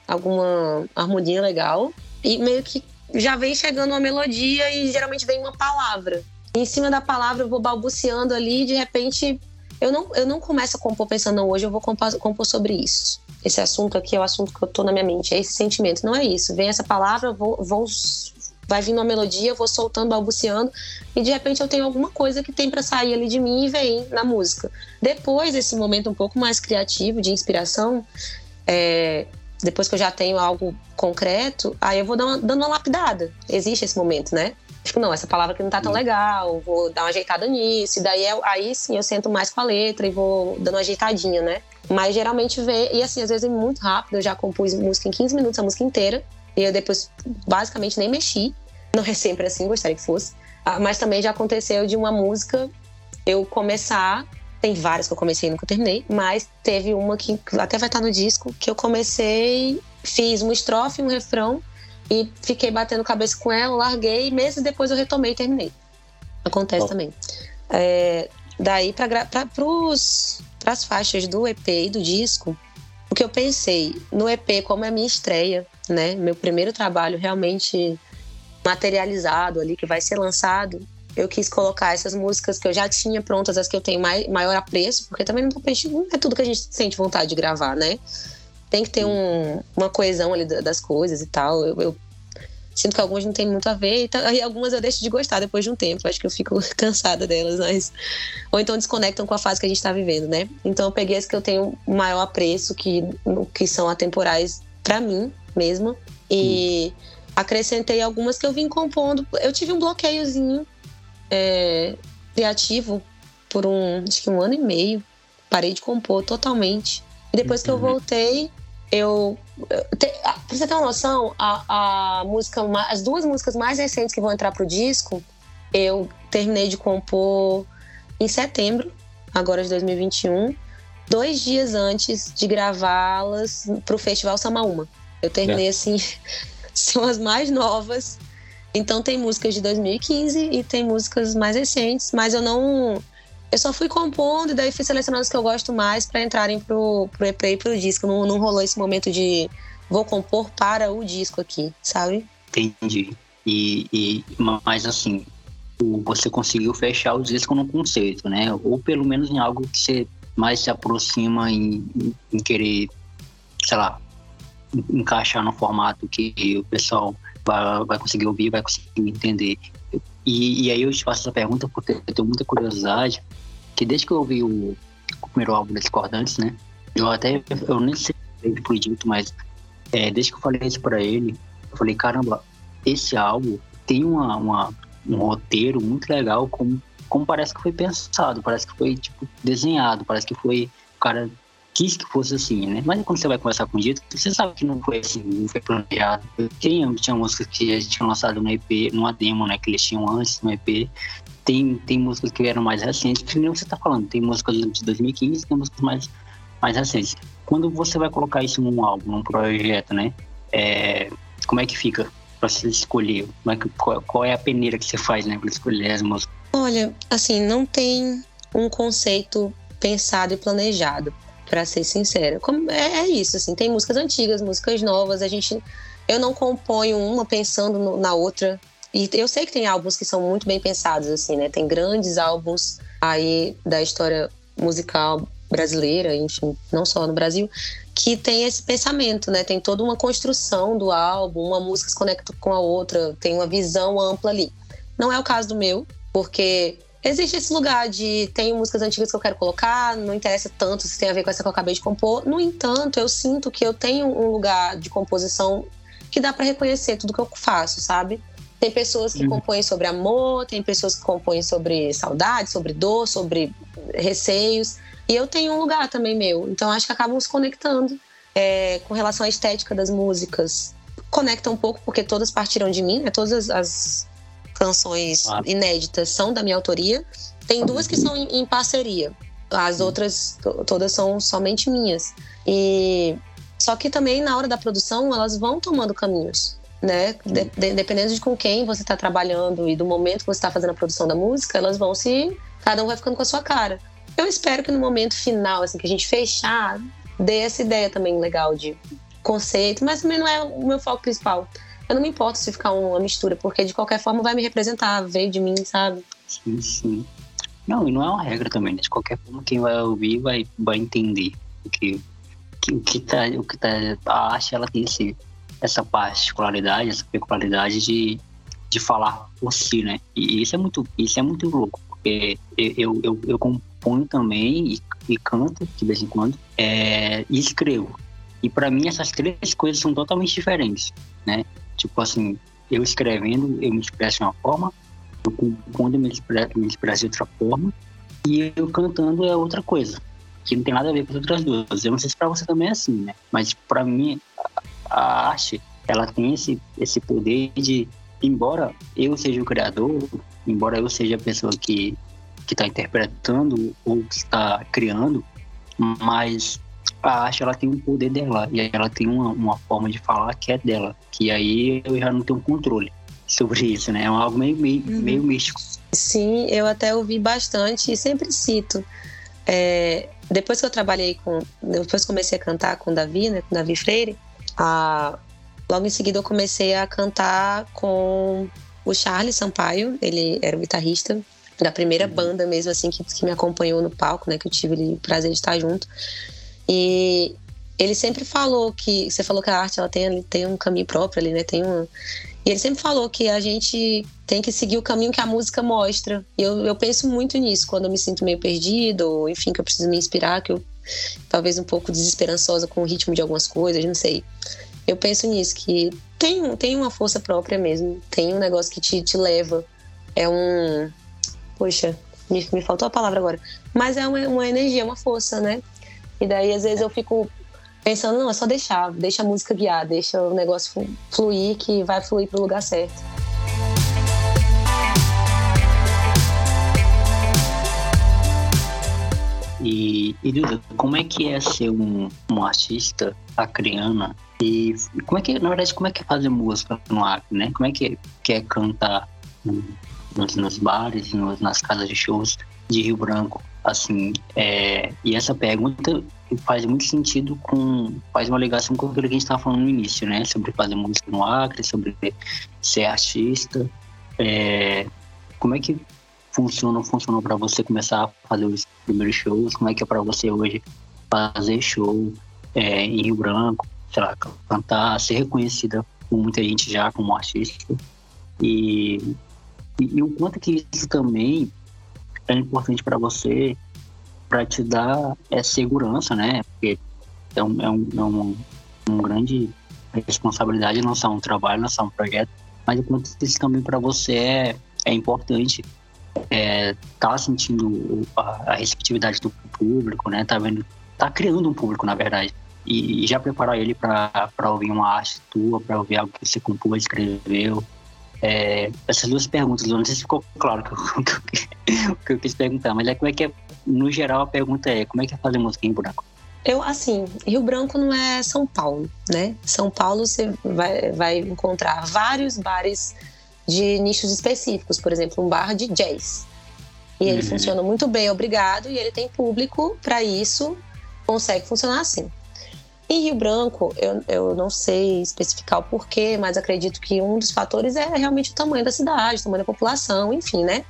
alguma harmonia legal e meio que já vem chegando uma melodia e geralmente vem uma palavra. E em cima da palavra eu vou balbuciando ali e de repente eu não, eu não começo a compor pensando, não, hoje eu vou compor, compor sobre isso. Esse assunto aqui é o assunto que eu tô na minha mente, é esse sentimento. Não é isso. Vem essa palavra, eu vou, vou vai vindo uma melodia, eu vou soltando, balbuciando, e de repente eu tenho alguma coisa que tem para sair ali de mim e vem na música. Depois desse momento um pouco mais criativo, de inspiração, é, depois que eu já tenho algo concreto, aí eu vou uma, dando uma lapidada. Existe esse momento, né? Tipo, não, essa palavra aqui não tá tão legal, vou dar uma ajeitada nisso, e daí é, aí sim eu sento mais com a letra e vou dando uma ajeitadinha, né? Mas geralmente vê, e assim, às vezes é muito rápido, eu já compus música em 15 minutos, a música inteira, e eu depois basicamente nem mexi. Não é sempre assim, gostaria que fosse. Ah, mas também já aconteceu de uma música eu começar. Tem várias que eu comecei e nunca terminei, mas teve uma que até vai estar no disco, que eu comecei, fiz uma estrofe, um refrão, e fiquei batendo cabeça com ela, larguei, meses depois eu retomei e terminei. Acontece oh. também. É, daí, para as faixas do EP e do disco, o que eu pensei no EP, como é a minha estreia, né? Meu primeiro trabalho realmente materializado ali, que vai ser lançado, eu quis colocar essas músicas que eu já tinha prontas, as que eu tenho mais, maior apreço, porque também não, não é tudo que a gente sente vontade de gravar, né? Tem que ter um, uma coesão ali das coisas e tal. Eu, eu sinto que algumas não tem muito a ver, e, tá, e, algumas eu deixo de gostar depois de um tempo. Acho que eu fico cansada delas, mas. Ou então desconectam com a fase que a gente está vivendo, né? Então eu peguei as que eu tenho maior apreço, que, que são atemporais para mim mesma. E hum. acrescentei algumas que eu vim compondo. Eu tive um bloqueiozinho é, criativo por um, acho que um ano e meio. Parei de compor totalmente. E depois que eu uhum. voltei, eu. Te, pra você ter uma noção, a, a música, as duas músicas mais recentes que vão entrar pro disco, eu terminei de compor em setembro, agora de 2021, dois dias antes de gravá-las pro Festival Samaúma. Eu terminei é. assim, são as mais novas. Então tem músicas de 2015 e tem músicas mais recentes, mas eu não. Eu só fui compondo e daí fui selecionando as que eu gosto mais para entrarem pro, pro EP e pro disco. Não, não rolou esse momento de vou compor para o disco aqui, sabe? Entendi. E, e mas assim, você conseguiu fechar o disco num conceito, né? Ou pelo menos em algo que você mais se aproxima em, em querer, sei lá, encaixar no formato que o pessoal vai, vai conseguir ouvir, vai conseguir entender. E, e, aí eu te faço essa pergunta porque eu tenho muita curiosidade, que desde que eu ouvi o, o primeiro álbum da Discordantes, né, eu até, eu nem sei se foi dito, mas é, desde que eu falei isso pra ele, eu falei, caramba, esse álbum tem uma, uma um roteiro muito legal, como, como parece que foi pensado, parece que foi, tipo, desenhado, parece que foi o cara quis que fosse assim, né? Mas quando você vai conversar com o Dito, você sabe que não foi assim, não foi planejado. Tinha, tinha músicas que a gente tinha lançado no EP, numa demo, né? Que eles tinham antes no EP. Tem, tem músicas que eram mais recentes, que nem você tá falando. Tem músicas de 2015 tem músicas mais, mais recentes. Quando você vai colocar isso num álbum, num projeto, né? É, como é que fica para você escolher? Como é que, qual, qual, é a peneira que você faz, né? Para escolher as músicas? Olha, assim, não tem um conceito pensado e planejado para ser sincera. Como, é, é, isso, assim, tem músicas antigas, músicas novas, a gente. Eu não componho uma pensando no, na outra. E eu sei que tem álbuns que são muito bem pensados, assim, né? Tem grandes álbuns aí da história musical brasileira, enfim, não só no Brasil, que tem esse pensamento, né? Tem toda uma construção do álbum, uma música se conecta com a outra, tem uma visão ampla ali. Não é o caso do meu, porque existe esse lugar de tenho músicas antigas que eu quero colocar, não interessa tanto se tem a ver com essa que eu acabei de compor. No entanto, eu sinto que eu tenho um lugar de composição que dá para reconhecer tudo que eu faço, sabe? Tem pessoas que uhum. compõem sobre amor, tem pessoas que compõem sobre saudade, sobre dor, sobre receios. E eu tenho um lugar também meu. Então acho que acabam se conectando. É, com relação à estética das músicas, conecta um pouco, porque todas partiram de mim, né? Todas as, as canções ah. inéditas são da minha autoria. Tem duas que são em, em parceria. As outras todas são somente minhas. E só que também na hora da produção elas vão tomando caminhos, né? De, de, dependendo de com quem você está trabalhando e do momento que você está fazendo a produção da música, elas vão se cada um vai ficando com a sua cara. Eu espero que no momento final, assim, que a gente fechar, dê essa ideia também legal de conceito, mas também não é o meu foco principal. Eu não me importo se ficar uma mistura, porque de qualquer forma vai me representar, veio de mim, sabe? Sim, sim. Não, e não é uma regra também, né? De qualquer forma, quem vai ouvir vai, vai entender. Porque que, o que tá. O que tá a arte ela tem esse, essa particularidade, essa peculiaridade de, de falar por si, né? E isso é muito, isso é muito louco, porque eu, eu, eu componho também e, e canto de vez em quando é, e escrevo. E para mim essas três coisas são totalmente diferentes, né? Tipo assim, eu escrevendo, eu me expresso de uma forma, eu compondo, eu me expresso, me expresso de outra forma, e eu cantando é outra coisa, que não tem nada a ver com as outras duas. Eu não sei se para você também é assim, né? Mas para mim, a arte, ela tem esse, esse poder de, embora eu seja o criador, embora eu seja a pessoa que que está interpretando ou que está criando, mas a arte ela tem um poder dela e ela tem uma, uma forma de falar que é dela, que aí eu já não tenho controle sobre isso, né? É algo meio, meio, uhum. meio místico. Sim, eu até ouvi bastante e sempre cito. É, depois que eu trabalhei com. Depois comecei a cantar com o Davi, né? Com o Davi Freire, a, logo em seguida eu comecei a cantar com o Charles Sampaio, ele era o guitarrista da primeira uhum. banda mesmo, assim, que, que me acompanhou no palco, né? Que eu tive o prazer de estar junto. E ele sempre falou que você falou que a arte ela tem, tem um caminho próprio ali, né? Tem um e ele sempre falou que a gente tem que seguir o caminho que a música mostra. E eu, eu penso muito nisso quando eu me sinto meio perdido, ou enfim, que eu preciso me inspirar, que eu talvez um pouco desesperançosa com o ritmo de algumas coisas, não sei. Eu penso nisso, que tem, tem uma força própria mesmo, tem um negócio que te, te leva. É um. Poxa, me, me faltou a palavra agora. Mas é uma, uma energia, uma força, né? E daí, às vezes, eu fico pensando, não, é só deixar, deixa a música guiar, deixa o negócio fluir, que vai fluir para o lugar certo. E, Duda, como é que é ser um, um artista acriana? E como é que, na verdade, como é que é fazer música no Acre, né? Como é que, que é cantar nos, nos bares, nos, nas casas de shows de Rio Branco? Assim, é, e essa pergunta faz muito sentido com. faz uma ligação com aquilo que a gente estava falando no início, né? Sobre fazer música no Acre, sobre ser artista. É, como é que funciona, funcionou para você começar a fazer os primeiros shows? Como é que é para você hoje fazer show é, em Rio Branco, sei lá, cantar, ser reconhecida por muita gente já como artista? E, e, e o quanto que isso também é importante para você para te dar é, segurança, né? Porque é, um, é, um, é um, um grande responsabilidade lançar um trabalho, lançar um projeto, mas o quanto isso também para você é, é importante é, tá sentindo a, a, receptividade do público, né? Tá vendo, tá criando um público, na verdade. E, e já preparar ele para ouvir uma arte tua, para ouvir algo que você compôs, escreveu, é, essas duas perguntas, não sei se ficou claro o que, que, que, eu quis perguntar, mas é como é que é, no geral a pergunta é como é que é fazer música em Branco? Eu, assim, Rio Branco não é São Paulo, né? São Paulo você vai, vai encontrar vários bares de nichos específicos, por exemplo, um bar de jazz. E ele uhum. funciona muito bem, obrigado, e ele tem público para isso, consegue funcionar assim. Em Rio Branco, eu, eu não sei especificar o porquê, mas acredito que um dos fatores é realmente o tamanho da cidade, o tamanho da população, enfim, né?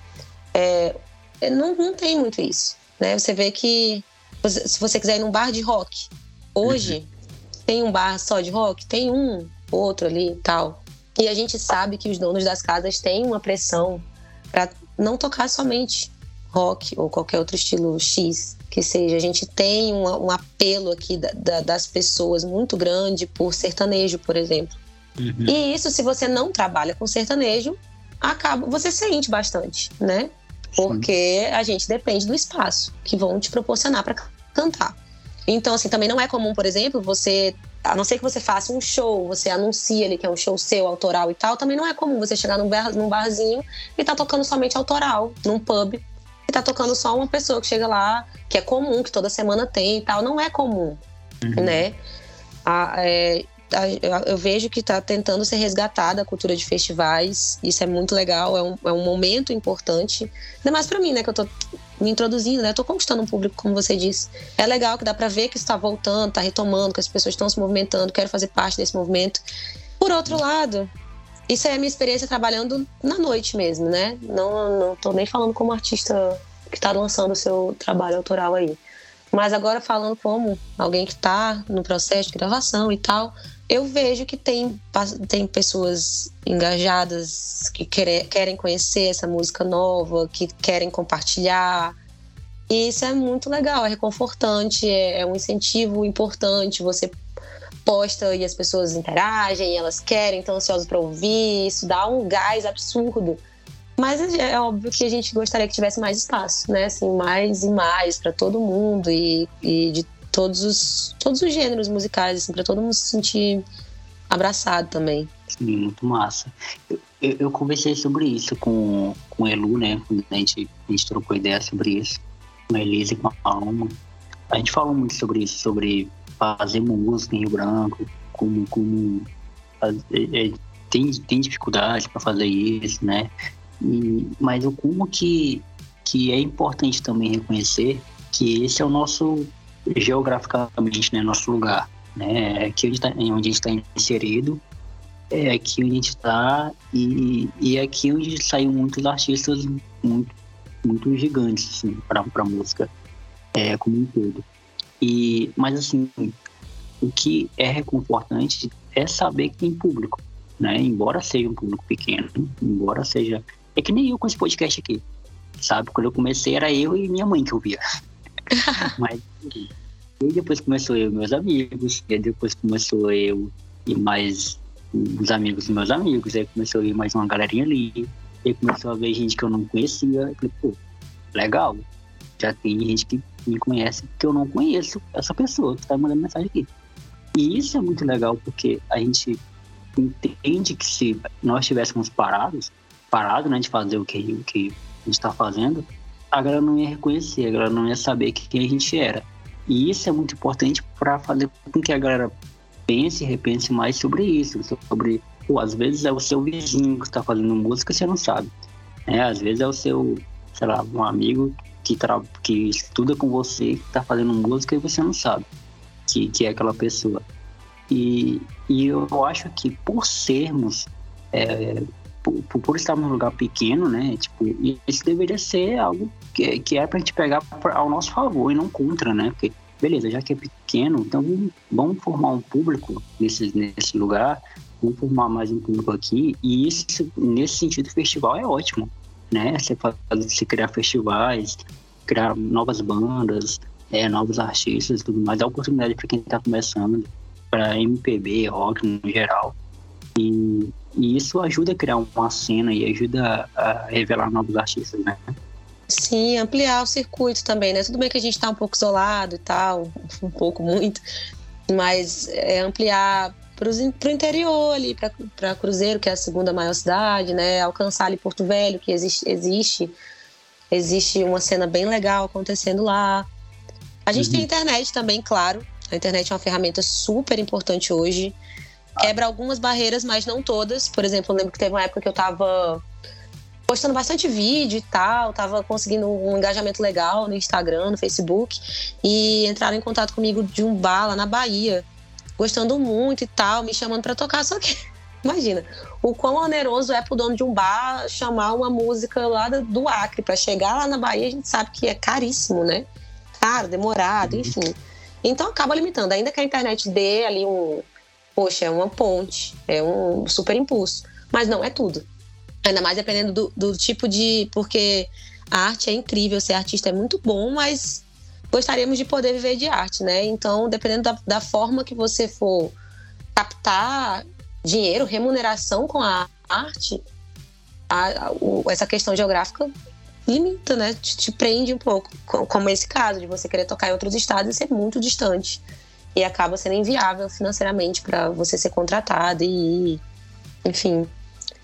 É, é não, não tem muito isso, né? Você vê que se você quiser ir num bar de rock, hoje uhum. tem um bar só de rock, tem um, outro ali e tal. E a gente sabe que os donos das casas têm uma pressão para não tocar somente rock ou qualquer outro estilo X que seja. A gente tem um, um apelo aqui da, da, das pessoas muito grande por sertanejo, por exemplo. Uhum. E isso, se você não trabalha com sertanejo, acaba você sente bastante, né? Porque Sim. a gente depende do espaço que vão te proporcionar para cantar. Então, assim, também não é comum, por exemplo, você a não ser que você faça um show, você anuncia ali que é um show seu, autoral e tal, também não é comum você chegar num, bar, num barzinho e tá tocando somente autoral, num pub, tá tocando só uma pessoa que chega lá, que é comum, que toda semana tem e tal. Não é comum, uhum. né? A, é, eu vejo que está tentando ser resgatada a cultura de festivais. Isso é muito legal, é um, é um momento importante. Ainda mais para mim, né? Que eu tô me introduzindo, né? Eu tô conquistando um público, como você disse. É legal que dá para ver que está voltando, está retomando, que as pessoas estão se movimentando, quero fazer parte desse movimento. Por outro lado, isso é a minha experiência trabalhando na noite mesmo, né? Não, não tô nem falando como artista que está lançando o seu trabalho autoral aí. Mas agora falando como alguém que está no processo de gravação e tal, eu vejo que tem, tem pessoas engajadas que querem conhecer essa música nova, que querem compartilhar. E isso é muito legal, é reconfortante, é, é um incentivo importante. Você posta e as pessoas interagem, elas querem, estão ansiosas para ouvir. Isso dá um gás absurdo. Mas é, é óbvio que a gente gostaria que tivesse mais espaço, né? Assim, mais e mais para todo mundo e, e de todos os, todos os gêneros musicais, assim, para todo mundo se sentir abraçado também. Sim, muito massa. Eu, eu, eu, conversei sobre isso com, com o Elu, né? A gente, a gente trocou ideia sobre isso, com a Elise e com a Alma. A gente falou muito sobre isso, sobre fazer música em Rio Branco, como, como fazer, é, tem, tem dificuldade para fazer isso, né? E, mas o como que, que é importante também reconhecer que esse é o nosso geograficamente, né, nosso lugar, né, é aqui onde, tá, onde a gente está inserido, é aqui onde a gente está e, e é aqui onde saem muitos artistas muito, muito gigantes assim, para a música é, como um todo. E, mas assim, o que é reconfortante é saber que tem público, né? Embora seja um público pequeno, embora seja é que nem eu com esse podcast aqui, sabe? Quando eu comecei era eu e minha mãe que ouvia. Mas e depois começou eu e meus amigos, e depois começou eu e mais os amigos dos meus amigos, aí começou a ir mais uma galerinha ali, aí começou a ver gente que eu não conhecia, eu falei, pô, legal, já tem gente que me conhece que eu não conheço essa pessoa que está mandando mensagem aqui. E isso é muito legal porque a gente entende que se nós estivéssemos parados, parado, né, de fazer o que, o que a gente está fazendo, a galera não ia reconhecer, a galera não ia saber quem a gente era. E isso é muito importante para fazer com que a galera pense e repense mais sobre isso, sobre, pô, às vezes é o seu vizinho que está fazendo música e você não sabe. Né? Às vezes é o seu, sei lá, um amigo que, tra... que estuda com você, que está fazendo música e você não sabe que, que é aquela pessoa. E, e eu acho que por sermos é, por, por estar num lugar pequeno, né? Tipo, isso deveria ser algo que, que é pra gente pegar ao nosso favor e não contra, né? Porque, beleza, já que é pequeno, então vamos formar um público nesse, nesse lugar, vamos formar mais um público aqui. E isso, nesse sentido, o festival é ótimo, né? Você, faz, você criar festivais, criar novas bandas, é, novos artistas e tudo mais, dá oportunidade para quem está começando, para MPB, rock no geral. E e isso ajuda a criar uma cena e ajuda a revelar novos artistas, né? Sim, ampliar o circuito também, né? Tudo bem que a gente está um pouco isolado e tal, um pouco muito, mas é ampliar para o interior ali, para Cruzeiro, que é a segunda maior cidade, né? Alcançar ali Porto Velho, que existe, existe, existe uma cena bem legal acontecendo lá. A gente uhum. tem internet também, claro. A internet é uma ferramenta super importante hoje quebra algumas barreiras, mas não todas. Por exemplo, eu lembro que teve uma época que eu tava postando bastante vídeo e tal, tava conseguindo um engajamento legal no Instagram, no Facebook, e entraram em contato comigo de um bar lá na Bahia, gostando muito e tal, me chamando para tocar, só que imagina, o quão oneroso é pro dono de um bar chamar uma música lá do Acre para chegar lá na Bahia, a gente sabe que é caríssimo, né? Caro, demorado, uhum. enfim. Então acaba limitando, ainda que a internet dê ali um poxa, é uma ponte, é um super impulso. Mas não é tudo. Ainda mais dependendo do, do tipo de. Porque a arte é incrível, ser artista é muito bom, mas gostaríamos de poder viver de arte, né? Então, dependendo da, da forma que você for captar dinheiro, remuneração com a arte, a, a, o, essa questão geográfica limita, né? Te, te, prende um pouco, como esse caso de você querer tocar em outros estados e ser muito distante. E acaba sendo inviável financeiramente para você ser contratado e enfim.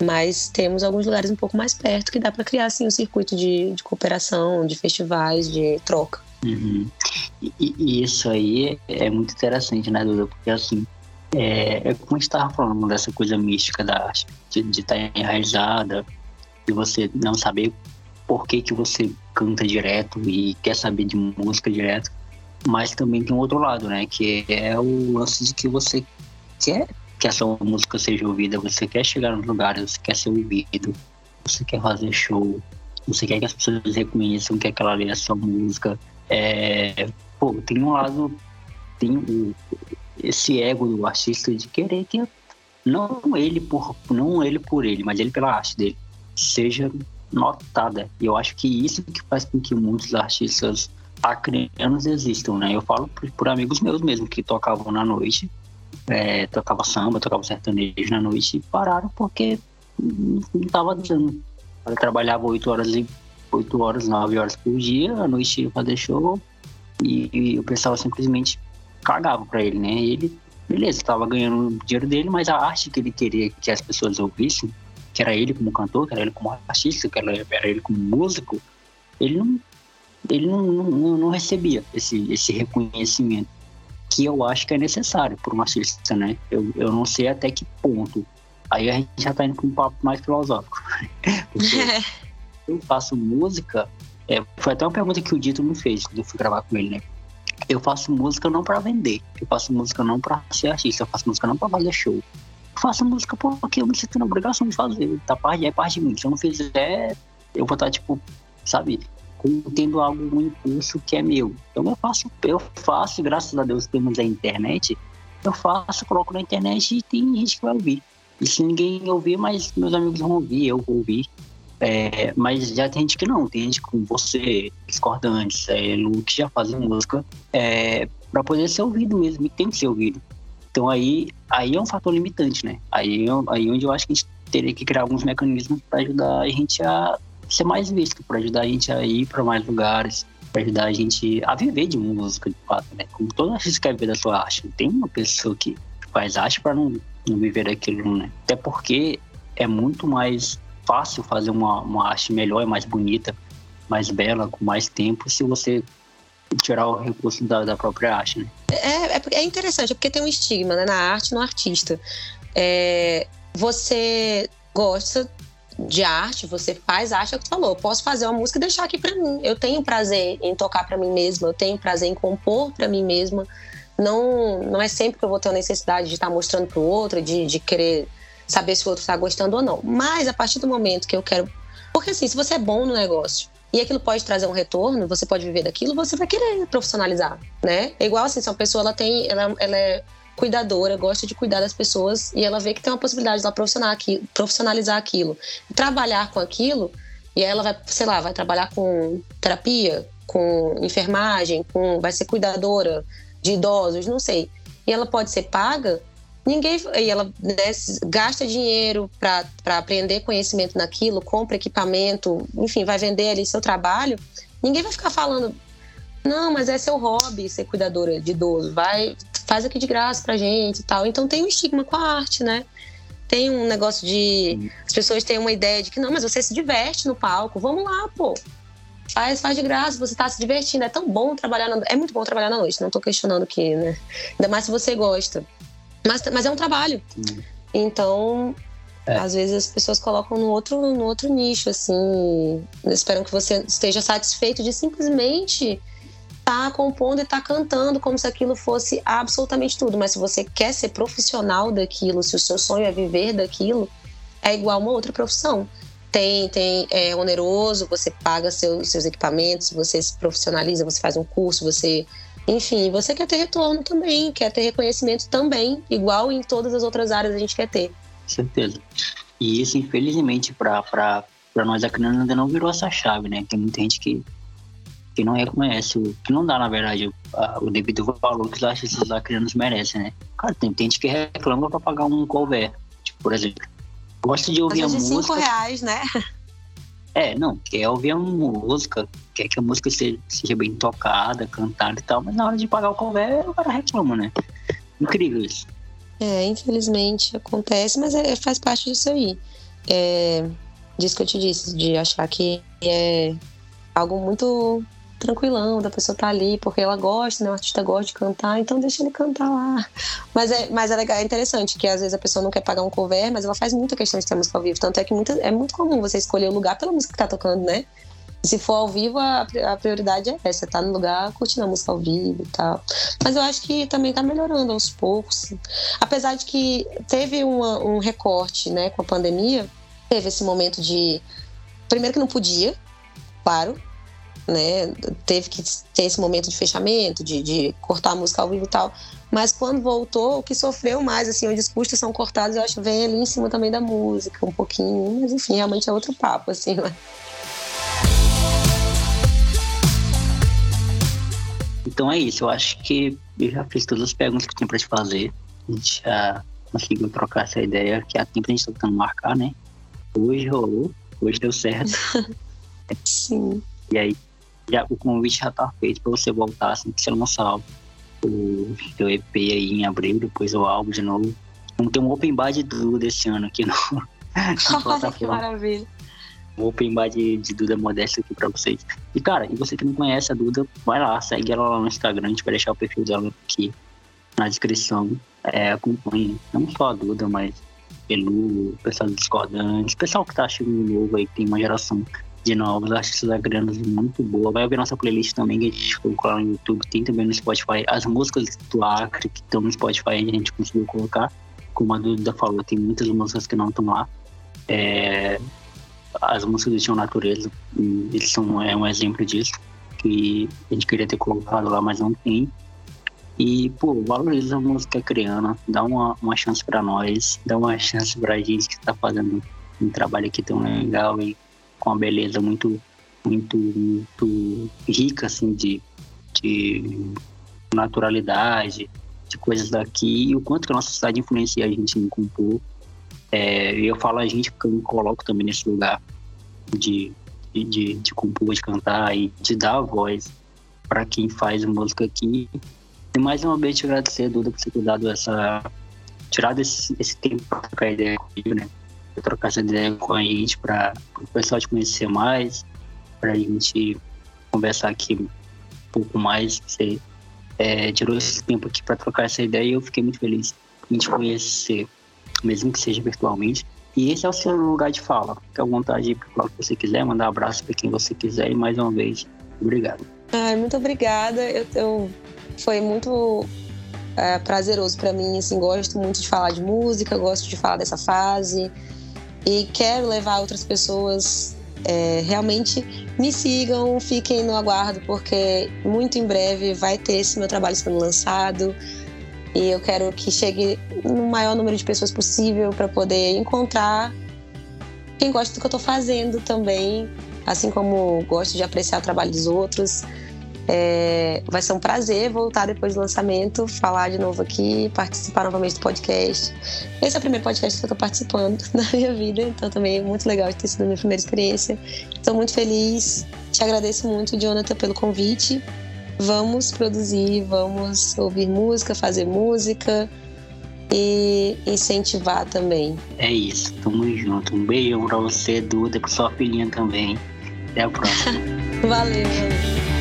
Mas temos alguns lugares um pouco mais perto que dá para criar assim um circuito de, de cooperação, de festivais, de troca. Uhum. E, e, isso aí é muito interessante, né, Duda? Porque assim, é, é como a gente estava falando dessa coisa mística da arte, de, de estar tá enraizada, de você não saber por que, que você canta direto e quer saber de música direto. Mas também tem um outro lado, né? Que é o lance de que você quer que a sua música seja ouvida, você quer chegar nos lugares, você quer ser ouvido, você quer fazer show, você quer que as pessoas reconheçam que aquela ali é a sua música. É, pô, tem um lado, tem o, esse ego do artista de querer que não ele por não ele por ele, mas ele pela arte dele seja notada. E eu acho que isso que faz com que muitos artistas acreanos existam, né? Eu falo por, por, amigos meus mesmo que tocavam na noite, é, tocava samba, tocava sertanejo na noite e pararam porque não estava dando. Trabalhava oito horas e oito horas, nove horas por dia, à noite ia fazer show e, e o pessoal simplesmente cagava para ele, né? E ele, beleza, estava ganhando o dinheiro dele, mas a arte que ele queria que as pessoas ouvissem que era ele como cantor, que era ele como artista, que era, era ele como músico, ele não, ele não, não, não recebia esse, esse reconhecimento que eu acho que é necessário para um artista, né? Eu, eu não sei até que ponto. Aí a gente já está indo para um papo mais filosófico. eu faço música, é, foi até uma pergunta que o Dito me fez quando eu fui gravar com ele, né? Eu faço música não para vender, eu faço música não para ser artista, eu faço música não para fazer show, faço música porque eu me sinto na obrigação de fazer. Tá parte, é parte de mim. Se eu não fizer, eu vou estar, tipo, sabe, tendo algo, um impulso que é meu. Então eu faço, eu faço, graças a Deus temos a internet, eu faço, coloco na internet e tem gente que vai ouvir. E se ninguém ouvir, mas meus amigos vão ouvir, eu vou ouvir. É, mas já tem gente que não, tem gente como você, discordantes, é, que já fazem música é, para poder ser ouvido mesmo, e tem que ser ouvido. Então aí, aí é um fator limitante, né? Aí, aí onde eu acho que a gente teria que criar alguns mecanismos para ajudar a gente a ser mais visto, para ajudar a gente a ir para mais lugares, para ajudar a gente a viver de música, de fato, né? Como todo artista quer viver da sua arte, tem uma pessoa que faz arte para não, não viver daquilo, né? Até porque é muito mais fácil fazer uma, uma arte melhor e mais bonita, mais bela, com mais tempo, se você tirar o recurso da, da própria arte, né? É, é, é, interessante, porque tem um estigma né, na arte no artista. É, você gosta de arte, você faz arte, é o que falou. Eu posso fazer uma música e deixar aqui para mim. Eu tenho prazer em tocar para mim mesma, eu tenho prazer em compor para mim mesma. Não, não é sempre que eu vou ter a necessidade de estar mostrando para o outro, de, de querer saber se o outro está gostando ou não. Mas a partir do momento que eu quero. Porque assim, se você é bom no negócio, e aquilo pode trazer um retorno, você pode viver daquilo, você vai querer profissionalizar, né? É igual assim, se uma pessoa ela tem, ela, ela é cuidadora, gosta de cuidar das pessoas e ela vê que tem uma possibilidade de ela profissionalizar aquilo, trabalhar com aquilo, e aí ela vai, sei lá, vai trabalhar com terapia, com enfermagem, com vai ser cuidadora de idosos, não sei. E ela pode ser paga ninguém e ela né, gasta dinheiro para aprender conhecimento naquilo, compra equipamento, enfim, vai vender ali seu trabalho, ninguém vai ficar falando, não, mas é seu hobby ser cuidadora de idoso, vai, faz aqui de graça pra gente e tal. Então tem um estigma com a arte, né? Tem um negócio de. As pessoas têm uma ideia de que não, mas você se diverte no palco, vamos lá, pô. Faz, faz de graça, você tá se divertindo. É tão bom trabalhar na... É muito bom trabalhar na noite, não tô questionando que, né? Ainda mais se você gosta. Mas, mas é um trabalho. Hum. Então, é. às vezes as pessoas colocam no outro, no outro nicho, assim, esperam que você esteja satisfeito de simplesmente estar tá compondo e estar tá cantando como se aquilo fosse absolutamente tudo. Mas se você quer ser profissional daquilo, se o seu sonho é viver daquilo, é igual uma outra profissão. Tem, tem é oneroso, você paga seu, seus equipamentos, você se profissionaliza, você faz um curso, você enfim, você quer ter retorno também, quer ter reconhecimento também, igual em todas as outras áreas a gente quer ter. Certeza. E isso, infelizmente, para nós acrianos ainda não virou essa chave, né? Tem muita gente que, que não reconhece, que não dá, na verdade, o, o devido valor que os artistas acrianos merecem, né? Cara, tem, tem gente que reclama para pagar um cover, tipo, por exemplo. Gosta de ouvir a música. de cinco reais, né? É, não, quer ouvir a música, quer que a música seja, seja bem tocada, cantada e tal, mas na hora de pagar o cover, o cara reclama, né? Incrível isso. É, infelizmente acontece, mas é, faz parte disso aí. É, disso que eu te disse, de achar que é algo muito tranquilão, da pessoa tá ali porque ela gosta, né? O artista gosta de cantar, então deixa ele cantar lá. Mas é, mas é legal, é interessante que às vezes a pessoa não quer pagar um cover, mas ela faz muita questão de ter música ao vivo. Tanto é que muita, é muito comum você escolher o lugar pela música que tá tocando, né? Se for ao vivo, a, a prioridade é essa, tá no lugar curtindo a música ao vivo e tal. Mas eu acho que também tá melhorando aos poucos. Apesar de que teve uma, um recorte, né, com a pandemia, teve esse momento de. Primeiro que não podia, claro, né? Teve que ter esse momento de fechamento, de, de cortar a música ao vivo e tal. Mas quando voltou, o que sofreu mais, assim, onde os custos são cortados, eu acho que vem ali em cima também da música, um pouquinho. Mas enfim, realmente é outro papo, assim, né? Então é isso, eu acho que eu já fiz todas as perguntas que tinha para te fazer. A gente já conseguiu trocar essa ideia, que há tempo a gente está tentando marcar, né? Hoje rolou, hoje deu certo. Sim. E aí, já, o convite já tá feito para você voltar assim que você lançar o seu EP aí em abril, depois o álbum de novo. Vamos ter um open bar de Duda esse ano aqui no. Olha que maravilha. Um open bar de, de Duda Modesta aqui pra vocês. E cara, e você que não conhece a Duda, vai lá, segue ela lá no Instagram, a gente vai deixar o perfil dela aqui na descrição. É, acompanhe não só a Duda, mas pelo pessoal discordante, pessoal que tá chegando novo aí, que tem uma geração de novos artistas agregados muito boa. Vai ouvir nossa playlist também, que a gente colocou lá no YouTube, tem também no Spotify. As músicas do Acre, que estão no Spotify, a gente conseguiu colocar. Como a Duda falou, tem muitas músicas que não estão lá. É, as músicas do Tião Natureza, eles são é um exemplo disso, que a gente queria ter colocado lá, mas não tem. E, pô, valoriza a música criana, dá uma, uma chance para nós, dá uma chance pra gente que tá fazendo um trabalho aqui tão legal e com uma beleza muito, muito, muito rica, assim, de, de naturalidade, de coisas daqui, e o quanto que a nossa cidade influencia a gente em compor. É, eu falo a gente porque eu me coloco também nesse lugar de, de, de compor, de cantar e de dar a voz para quem faz música aqui. E mais uma vez te agradecer, Duda, por ter cuidado essa. tirado esse, esse tempo para trocar ideia comigo, né? Trocar essa ideia com a gente para o pessoal te conhecer mais, para a gente conversar aqui um pouco mais. Você é, tirou esse tempo aqui para trocar essa ideia e eu fiquei muito feliz em te conhecer, mesmo que seja virtualmente. E esse é o seu lugar de fala. Fique à vontade para falar o que você quiser, mandar um abraço para quem você quiser e mais uma vez, obrigado. Ai, muito obrigada. Eu, eu foi muito é, prazeroso para mim. Assim, gosto muito de falar de música, gosto de falar dessa fase e quero levar outras pessoas. É, realmente me sigam, fiquem no aguardo, porque muito em breve vai ter esse meu trabalho sendo lançado. E eu quero que chegue no maior número de pessoas possível para poder encontrar quem gosta do que eu estou fazendo também, assim como gosto de apreciar o trabalho dos outros. É, vai ser um prazer voltar depois do lançamento, falar de novo aqui, participar novamente do podcast. Esse é o primeiro podcast que eu estou participando na minha vida, então também é muito legal de ter sido a minha primeira experiência. Estou muito feliz, te agradeço muito, Jonathan, pelo convite. Vamos produzir, vamos ouvir música, fazer música e incentivar também. É isso, tamo junto. Um beijão pra você, Duda, pra sua filhinha também. Até a próxima. Valeu.